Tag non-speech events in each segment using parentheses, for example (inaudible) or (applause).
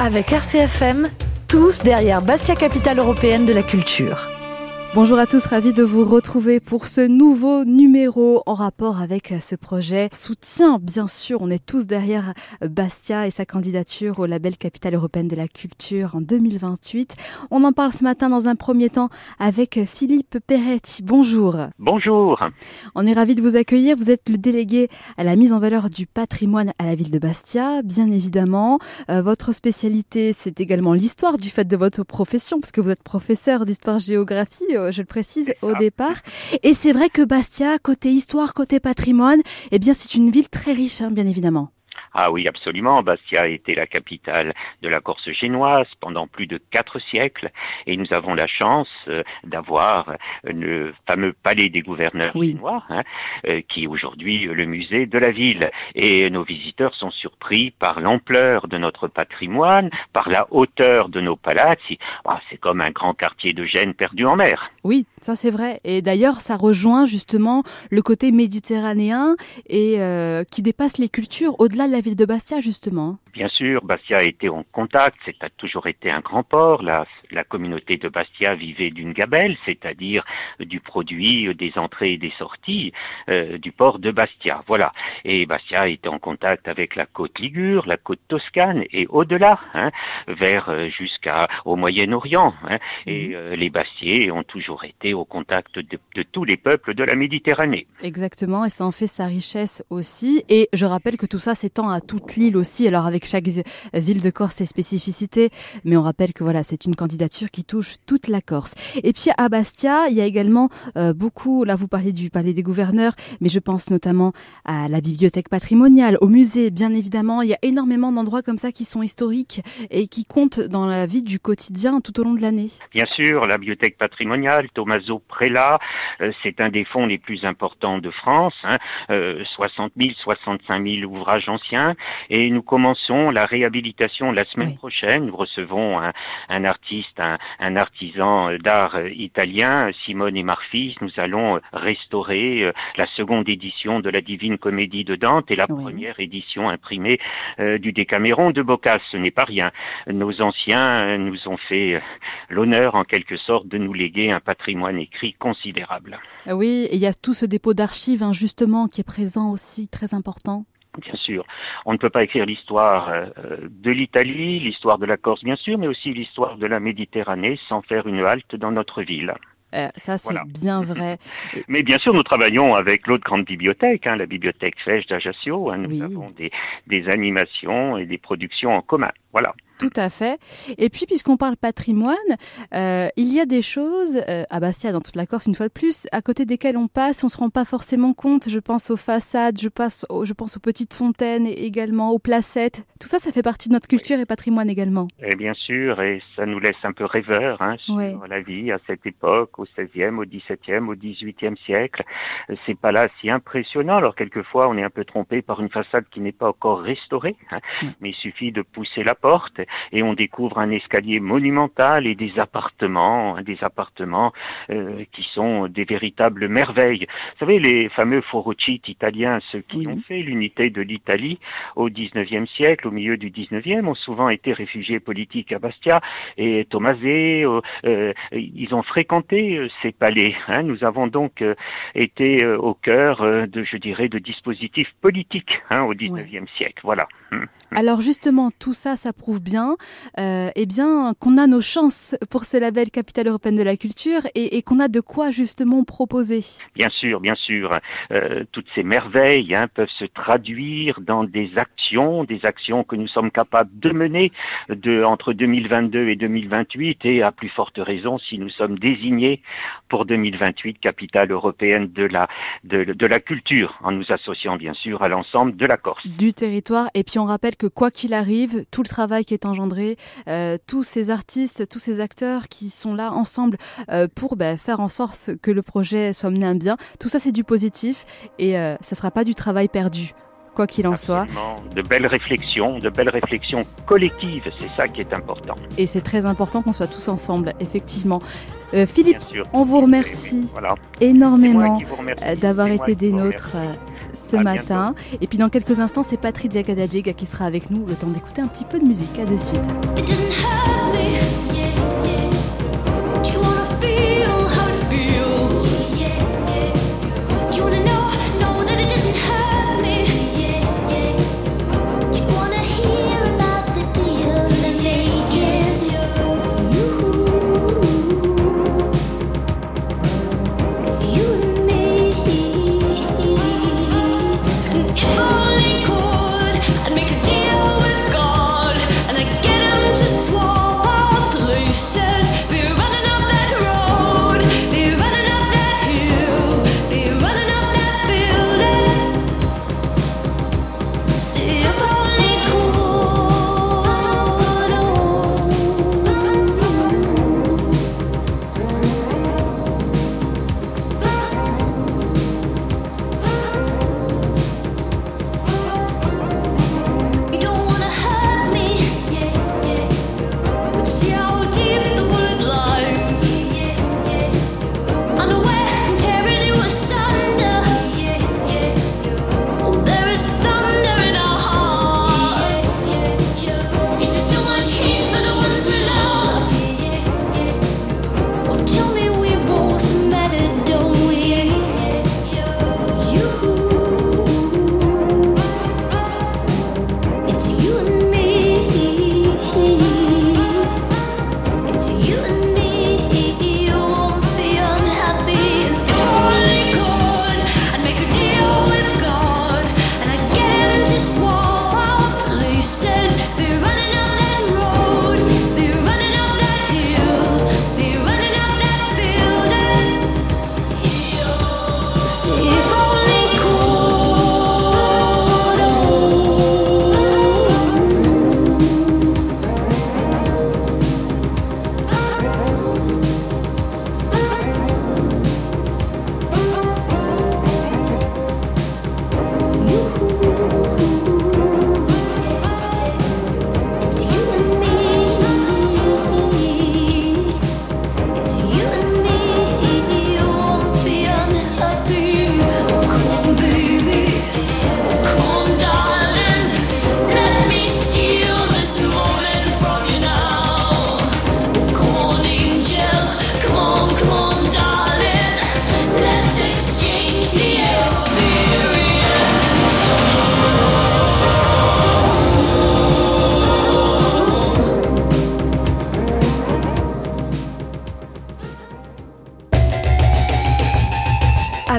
Avec RCFM, tous derrière Bastia Capitale Européenne de la Culture. Bonjour à tous, ravi de vous retrouver pour ce nouveau numéro en rapport avec ce projet. Soutien, bien sûr, on est tous derrière Bastia et sa candidature au label Capitale Européenne de la Culture en 2028. On en parle ce matin dans un premier temps avec Philippe Peretti. Bonjour. Bonjour. On est ravi de vous accueillir. Vous êtes le délégué à la mise en valeur du patrimoine à la ville de Bastia, bien évidemment. Euh, votre spécialité, c'est également l'histoire du fait de votre profession, parce que vous êtes professeur d'histoire-géographie je le précise au départ. Et c'est vrai que Bastia, côté histoire, côté patrimoine, eh bien c'est une ville très riche, hein, bien évidemment. Ah oui, absolument. Bastia a été la capitale de la Corse génoise pendant plus de quatre siècles et nous avons la chance euh, d'avoir le fameux palais des gouverneurs génois hein, euh, qui est aujourd'hui le musée de la ville. Et nos visiteurs sont surpris par l'ampleur de notre patrimoine, par la hauteur de nos palazzi. Ah, c'est comme un grand quartier de Gênes perdu en mer. Oui, ça c'est vrai. Et d'ailleurs, ça rejoint justement le côté méditerranéen et euh, qui dépasse les cultures au-delà de la de Bastia, justement. Bien sûr, Bastia a été en contact, c'est a toujours été un grand port. La, la communauté de Bastia vivait d'une gabelle, c'est-à-dire du produit des entrées et des sorties euh, du port de Bastia. Voilà. Et Bastia était en contact avec la côte Ligure, la côte Toscane et au-delà, hein, vers euh, jusqu'au Moyen-Orient. Hein. Et mhm. euh, les Bastiers ont toujours été au contact de, de tous les peuples de la Méditerranée. Exactement, et ça en fait sa richesse aussi. Et je rappelle que tout ça s'étend à toute l'île aussi. Alors avec chaque ville de Corse ses spécificités, mais on rappelle que voilà, c'est une candidature qui touche toute la Corse. Et puis à Bastia, il y a également euh, beaucoup, là vous parlez du palais des gouverneurs, mais je pense notamment à la bibliothèque patrimoniale, au musée, bien évidemment. Il y a énormément d'endroits comme ça qui sont historiques et qui comptent dans la vie du quotidien tout au long de l'année. Bien sûr, la bibliothèque patrimoniale, Tommaso Prela, euh, c'est un des fonds les plus importants de France, hein, 60 000, 65 000 ouvrages anciens, et nous commençons la réhabilitation la semaine prochaine. Nous recevons un, artiste, un, artisan d'art italien, Simone et Marfis. Nous allons restaurer euh, la seconde édition de la Divine Comédie de Dante et la première édition imprimée euh, du Décaméron de Boccace. Ce n'est pas rien. Nos anciens nous ont fait euh, l'honneur, en quelque sorte, de nous léguer un patrimoine écrit considérable. Oui, et il y a tout ce dépôt d'archives, hein, justement, qui est présent aussi, très important bien sûr. On ne peut pas écrire l'histoire euh, de l'Italie, l'histoire de la Corse, bien sûr, mais aussi l'histoire de la Méditerranée sans faire une halte dans notre ville. Euh, ça, c'est bien vrai. (laughs) Mais bien sûr, nous travaillons avec l'autre grande bibliothèque, hein, la bibliothèque Fèche d'Ajaccio. Hein, nous avons des, des animations et des productions en commun. Voilà. Tout à fait. Et puis, puisqu'on parle patrimoine, euh, il y a des choses euh, à Bastia, dans toute la Corse, une fois de plus, à côté desquelles on passe, on se rend pas forcément compte. Je pense aux façades, je, pense aux, je pense aux petites fontaines également, aux placettes. Tout ça, ça fait partie de notre culture et patrimoine également. Et bien sûr, et ça nous laisse un peu rêveurs hein, sur la vie à cette époque, au XVIe, au XVIIe, au XVIIIe siècle. C'est pas là si impressionnant. Alors quelquefois, on est un peu trompé par une façade qui n'est pas encore restaurée, hein, mais il suffit de pousser la porte et on découvre un escalier monumental et des appartements, hein, des appartements euh, qui sont des véritables merveilles. Vous savez, les fameux forociti italiens, ceux qui ont fait l'unité de l'Italie au XIXe siècle, au milieu du XIXe, ont souvent été réfugiés politiques à Bastia et Tomasé, euh, euh, ils ont fréquenté ces palais. Hein. Nous avons donc été au cœur de, je dirais, de dispositifs politiques hein, au XIXe siècle. Voilà. Hum, hum. Alors justement, tout ça, ça prouve bien euh, eh bien, qu'on a nos chances pour ce label Capitale européenne de la culture et, qu'on a de quoi justement proposer. Bien sûr, bien sûr. Euh, toutes ces merveilles hein, peuvent se traduire dans des actions, des actions que nous sommes capables de mener de, entre 2022 et 2028 et à plus forte raison si nous sommes désignés pour 2028 capitale européenne de la, de, de la culture en nous associant bien sûr à l'ensemble de la Corse. Du territoire et puis on rappelle que quoi qu'il arrive, tout le travail qui est en euh, tous ces artistes, tous ces acteurs qui sont là ensemble euh, pour bah, faire en sorte que le projet soit mené à bien. Tout ça, c'est du positif et euh, ça ne sera pas du travail perdu quoi qu'il en soit. De belles réflexions, de belles réflexions collectives, c'est ça qui est important. Et c'est très important qu'on soit tous ensemble, effectivement. Philippe, on vous remercie énormément d'avoir été des nôtres ce matin. Et puis dans quelques instants, c'est Patrick Diakadadjiga qui sera avec nous. Le temps d'écouter un petit peu de musique. À de suite.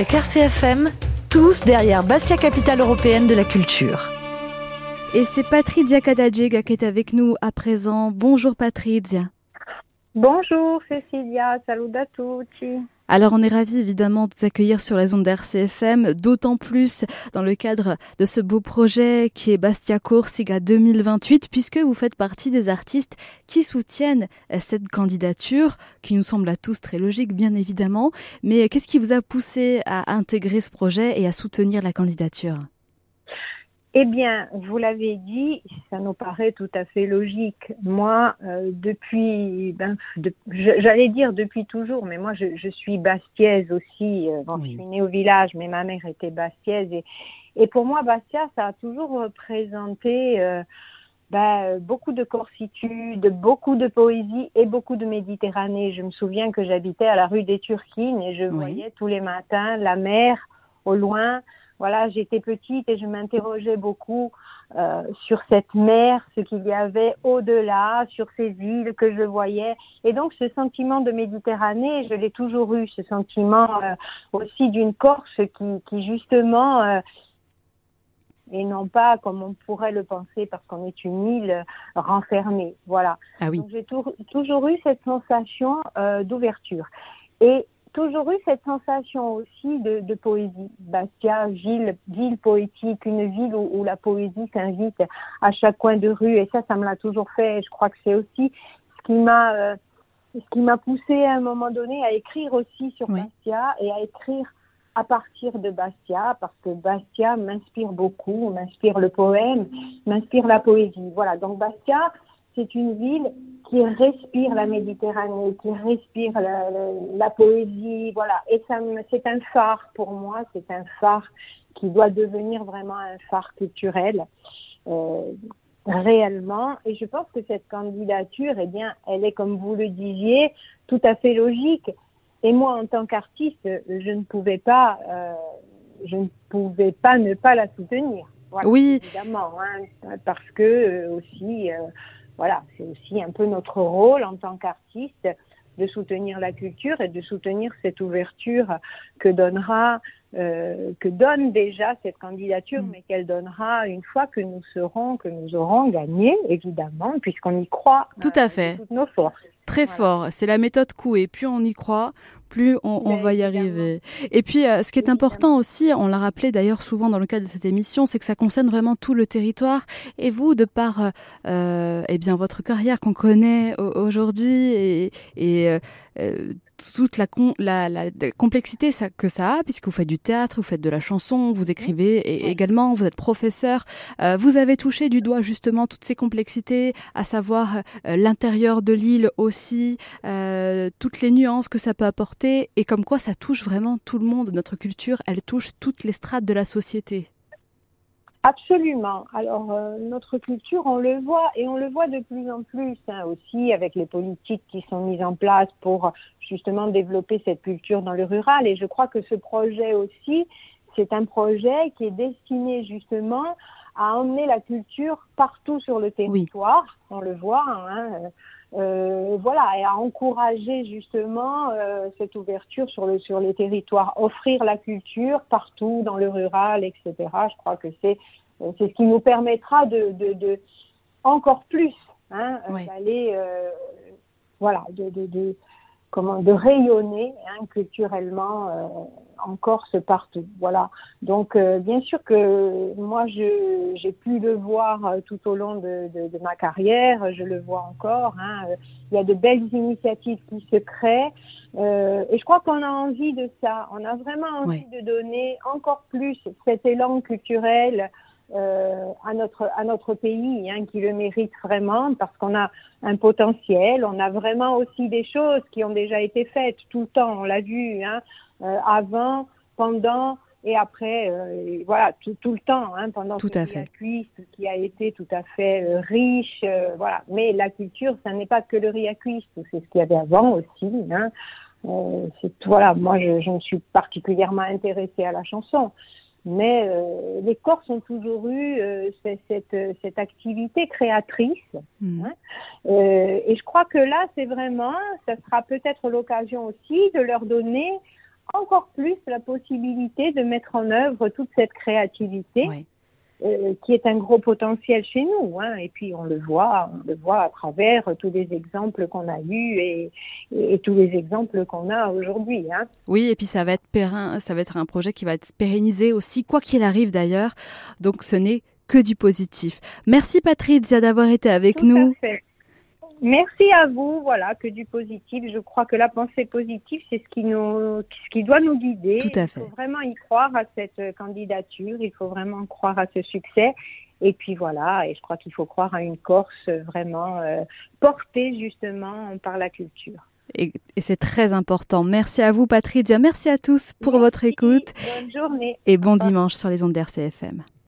Avec RCFM, tous derrière Bastia, capitale européenne de la culture. Et c'est Patrizia Diakadadjega qui est avec nous à présent. Bonjour Patrizia. Bonjour Cecilia, salut à tutti. Alors on est ravis évidemment de vous accueillir sur la zone d'RCFM, d'autant plus dans le cadre de ce beau projet qui est Bastia Corsica 2028, puisque vous faites partie des artistes qui soutiennent cette candidature, qui nous semble à tous très logique bien évidemment. Mais qu'est-ce qui vous a poussé à intégrer ce projet et à soutenir la candidature? Eh bien, vous l'avez dit, ça nous paraît tout à fait logique. Moi, euh, depuis, ben, j'allais dire depuis toujours, mais moi, je, suis bastiaise aussi. Euh, je suis née au village, mais ma mère était bastiaise. Et, et pour moi, Bastia, ça a toujours représenté euh, ben, beaucoup de corsitude, beaucoup de poésie et beaucoup de Méditerranée. Je me souviens que j'habitais à la rue des Turquines et je voyais tous les matins la mer au loin voilà, j'étais petite et je m'interrogeais beaucoup euh, sur cette mer, ce qu'il y avait au-delà, sur ces îles que je voyais. Et donc ce sentiment de Méditerranée, je l'ai toujours eu, ce sentiment euh, aussi d'une Corse qui, qui justement, euh, et non pas comme on pourrait le penser parce qu'on est une île renfermée. Voilà. Ah oui. Donc j'ai toujours eu cette sensation d'ouverture. Et toujours eu cette sensation aussi de, de poésie. Bastia, ville, ville poétique, une ville où, la poésie s'invite à chaque coin de rue. Et ça, ça me l'a toujours fait. je crois que c'est aussi ce qui m'a, euh, ce qui m'a poussé à un moment donné à écrire aussi sur Bastia et à écrire à partir de Bastia, parce que Bastia m'inspire beaucoup, m'inspire le poème, m'inspire la poésie. Voilà, donc Bastia, c'est une ville qui respire la Méditerranée, qui respire la, poésie, voilà. Et ça, c'est un phare pour moi, c'est un phare qui doit devenir vraiment un phare culturel euh, réellement. Et je pense que cette candidature, eh bien, elle est, comme vous le disiez, tout à fait logique. Et moi, en tant qu'artiste, je ne pouvais pas, euh, je ne pouvais pas ne pas la soutenir. oui, évidemment, hein, parce que euh, aussi, euh, voilà, c'est aussi un peu notre rôle en tant qu'artiste de soutenir la culture et de soutenir cette ouverture que donnera euh, que donne déjà cette candidature, mm. mais qu'elle donnera une fois que nous serons, que nous aurons gagné, évidemment, puisqu'on y croit. Tout à fait. toutes nos forces. Très fort. C'est la méthode Coué. Plus on y croit, plus on, va y arriver. Et puis, euh, ce qui est important aussi, on l'a rappelé d'ailleurs souvent dans le cadre de cette émission, c'est que ça concerne vraiment tout le territoire. Et vous, de par euh, euh eh bien votre carrière qu'on connaît aujourd'hui et, et euh, toute la, la, la, complexité ça, que ça a, puisque vous faites du théâtre, vous faites de la chanson, vous écrivez et également, vous êtes professeur. Euh, vous avez touché du doigt justement toutes ces complexités, à savoir euh, l'intérieur de l'île aussi, toutes les nuances que ça peut apporter, et comme quoi ça touche vraiment tout le monde. Notre culture, elle touche toutes les strates de la société. Absolument. Alors euh, notre culture, on le voit et on le voit de plus en plus hein, aussi avec les politiques qui sont mises en place pour justement développer cette culture dans le rural. Et je crois que ce projet aussi, c'est un projet qui est destiné justement à emmener la culture partout sur le territoire. On le voit. Hein, euh, voilà, et à encourager justement euh, cette ouverture sur, le, sur les territoires, offrir la culture partout dans le rural, etc. Je crois que c'est euh, c'est ce qui nous permettra de, de, de encore plus hein, d'aller voilà de, de, comment de rayonner hein, culturellement euh, en Corse partout. Voilà. Donc euh, bien sûr que moi je j'ai pu le voir euh, tout au long de, de, de, ma carrière, je le vois encore. Hein, il y a de belles initiatives qui se créent et je crois qu'on a envie de ça. On a vraiment envie de donner encore plus cet élan culturel euh, à notre à notre pays, hein, qui le mérite vraiment parce qu'on a un potentiel, on a vraiment aussi des choses qui ont déjà été faites tout le temps, on l'a vu, hein, euh, avant, pendant et après, euh, voilà, tout, tout, le temps, hein, pendant tout à fait. qui a été tout à fait euh, riche, euh, voilà. Mais la culture, ça n'est pas que le riz à cuisse, c'est ce qu'il y avait avant aussi. Hein. voilà, moi je, je me suis particulièrement intéressée à la chanson mais euh, les Corses ont toujours eu euh, cette, cette, activité créatrice. Mmh. Hein. Euh, et je crois que là, c'est vraiment, ça sera peut-être l'occasion aussi de leur donner encore plus la possibilité de mettre en œuvre toute cette créativité. Euh, qui est un gros potentiel chez nous. Hein. Et puis on le voit, on le voit à travers tous les exemples qu'on a eus et, et, tous les exemples qu'on a aujourd'hui. Hein. Oui, et puis ça va être périn, ça va être un projet qui va être pérennisé aussi, quoi qu'il arrive d'ailleurs. Donc ce n'est que du positif. Merci Patricia d'avoir été avec Tout nous. Merci à vous. Voilà, que du positif. Je crois que la pensée positive, c'est ce qui nous, ce qui doit nous guider. Tout à fait. Il faut vraiment y croire à cette candidature. Il faut vraiment croire à ce succès. Et puis voilà, et je crois qu'il faut croire à une Corse vraiment euh, portée justement par la culture. Et, et c'est très important. Merci à vous, Patricia. Merci à tous pour votre écoute. Bonne journée. Et bon dimanche sur les ondes d'RCFM.